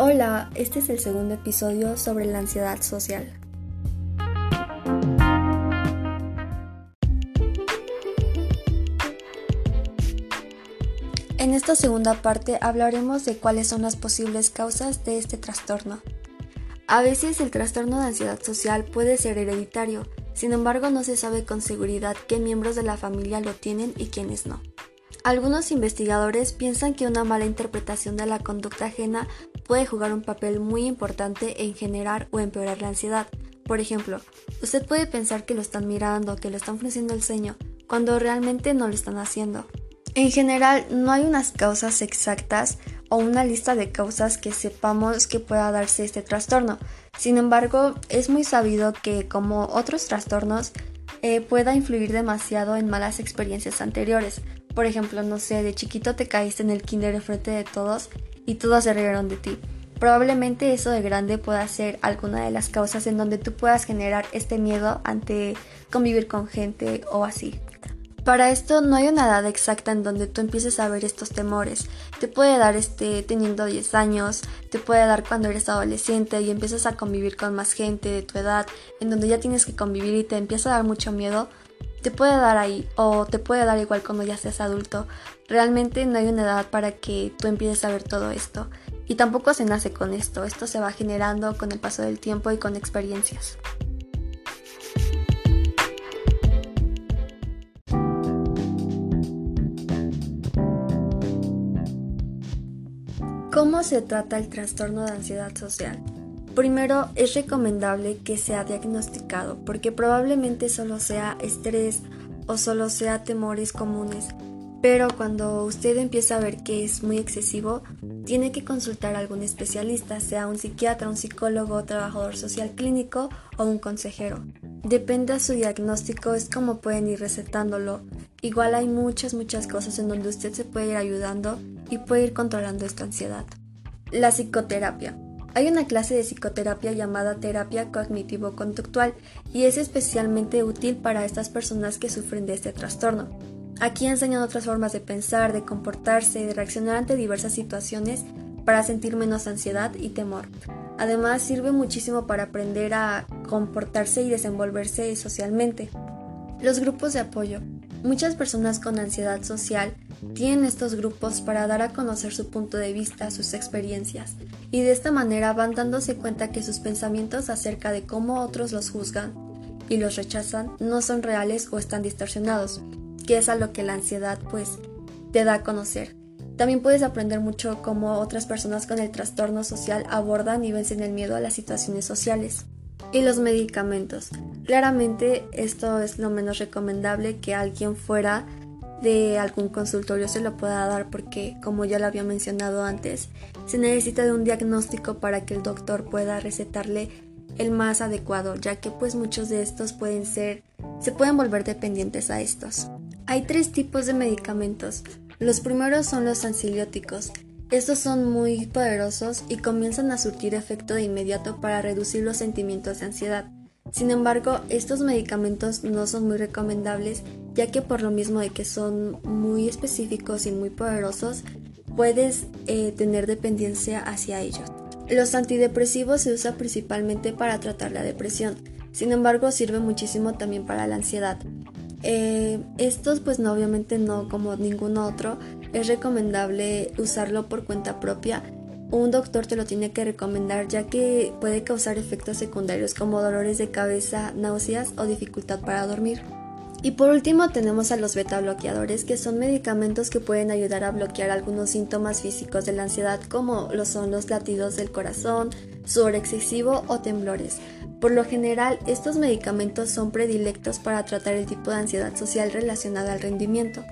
Hola, este es el segundo episodio sobre la ansiedad social. En esta segunda parte hablaremos de cuáles son las posibles causas de este trastorno. A veces el trastorno de ansiedad social puede ser hereditario, sin embargo no se sabe con seguridad qué miembros de la familia lo tienen y quiénes no. Algunos investigadores piensan que una mala interpretación de la conducta ajena puede jugar un papel muy importante en generar o empeorar la ansiedad. Por ejemplo, usted puede pensar que lo están mirando, que lo están frunciendo el ceño, cuando realmente no lo están haciendo. En general, no hay unas causas exactas o una lista de causas que sepamos que pueda darse este trastorno. Sin embargo, es muy sabido que, como otros trastornos, eh, pueda influir demasiado en malas experiencias anteriores. Por ejemplo, no sé, de chiquito te caíste en el kinder enfrente de todos y todos se rieron de ti. Probablemente eso de grande pueda ser alguna de las causas en donde tú puedas generar este miedo ante convivir con gente o así. Para esto no hay una edad exacta en donde tú empieces a ver estos temores. Te puede dar este teniendo 10 años, te puede dar cuando eres adolescente y empiezas a convivir con más gente de tu edad, en donde ya tienes que convivir y te empieza a dar mucho miedo te puede dar ahí o te puede dar igual cuando ya seas adulto. Realmente no hay una edad para que tú empieces a ver todo esto. Y tampoco se nace con esto, esto se va generando con el paso del tiempo y con experiencias. ¿Cómo se trata el trastorno de ansiedad social? Primero, es recomendable que sea diagnosticado porque probablemente solo sea estrés o solo sea temores comunes, pero cuando usted empieza a ver que es muy excesivo, tiene que consultar a algún especialista, sea un psiquiatra, un psicólogo, trabajador social clínico o un consejero. Depende de su diagnóstico, es como pueden ir recetándolo. Igual hay muchas, muchas cosas en donde usted se puede ir ayudando y puede ir controlando esta ansiedad. La psicoterapia. Hay una clase de psicoterapia llamada terapia cognitivo-conductual y es especialmente útil para estas personas que sufren de este trastorno. Aquí enseñan otras formas de pensar, de comportarse, de reaccionar ante diversas situaciones para sentir menos ansiedad y temor. Además sirve muchísimo para aprender a comportarse y desenvolverse socialmente. Los grupos de apoyo. Muchas personas con ansiedad social tienen estos grupos para dar a conocer su punto de vista, sus experiencias, y de esta manera van dándose cuenta que sus pensamientos acerca de cómo otros los juzgan y los rechazan no son reales o están distorsionados, que es a lo que la ansiedad pues te da a conocer. También puedes aprender mucho cómo otras personas con el trastorno social abordan y vencen el miedo a las situaciones sociales. Y los medicamentos. Claramente esto es lo menos recomendable que alguien fuera de algún consultorio se lo pueda dar porque, como ya lo había mencionado antes, se necesita de un diagnóstico para que el doctor pueda recetarle el más adecuado, ya que pues muchos de estos pueden ser, se pueden volver dependientes a estos. Hay tres tipos de medicamentos. Los primeros son los ansiolíticos. Estos son muy poderosos y comienzan a surtir efecto de inmediato para reducir los sentimientos de ansiedad. Sin embargo, estos medicamentos no son muy recomendables ya que por lo mismo de que son muy específicos y muy poderosos, puedes eh, tener dependencia hacia ellos. Los antidepresivos se usan principalmente para tratar la depresión, sin embargo sirven muchísimo también para la ansiedad. Eh, estos pues no obviamente no como ningún otro, es recomendable usarlo por cuenta propia un doctor te lo tiene que recomendar ya que puede causar efectos secundarios como dolores de cabeza, náuseas o dificultad para dormir. Y por último tenemos a los beta bloqueadores que son medicamentos que pueden ayudar a bloquear algunos síntomas físicos de la ansiedad como lo son los latidos del corazón, sudor excesivo o temblores. Por lo general, estos medicamentos son predilectos para tratar el tipo de ansiedad social relacionada al rendimiento.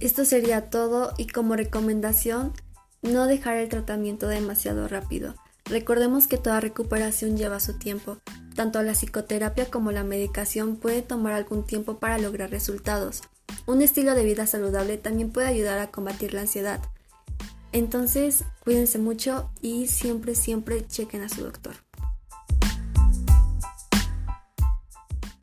Esto sería todo y como recomendación, no dejar el tratamiento demasiado rápido. Recordemos que toda recuperación lleva su tiempo. Tanto la psicoterapia como la medicación puede tomar algún tiempo para lograr resultados. Un estilo de vida saludable también puede ayudar a combatir la ansiedad. Entonces, cuídense mucho y siempre, siempre chequen a su doctor.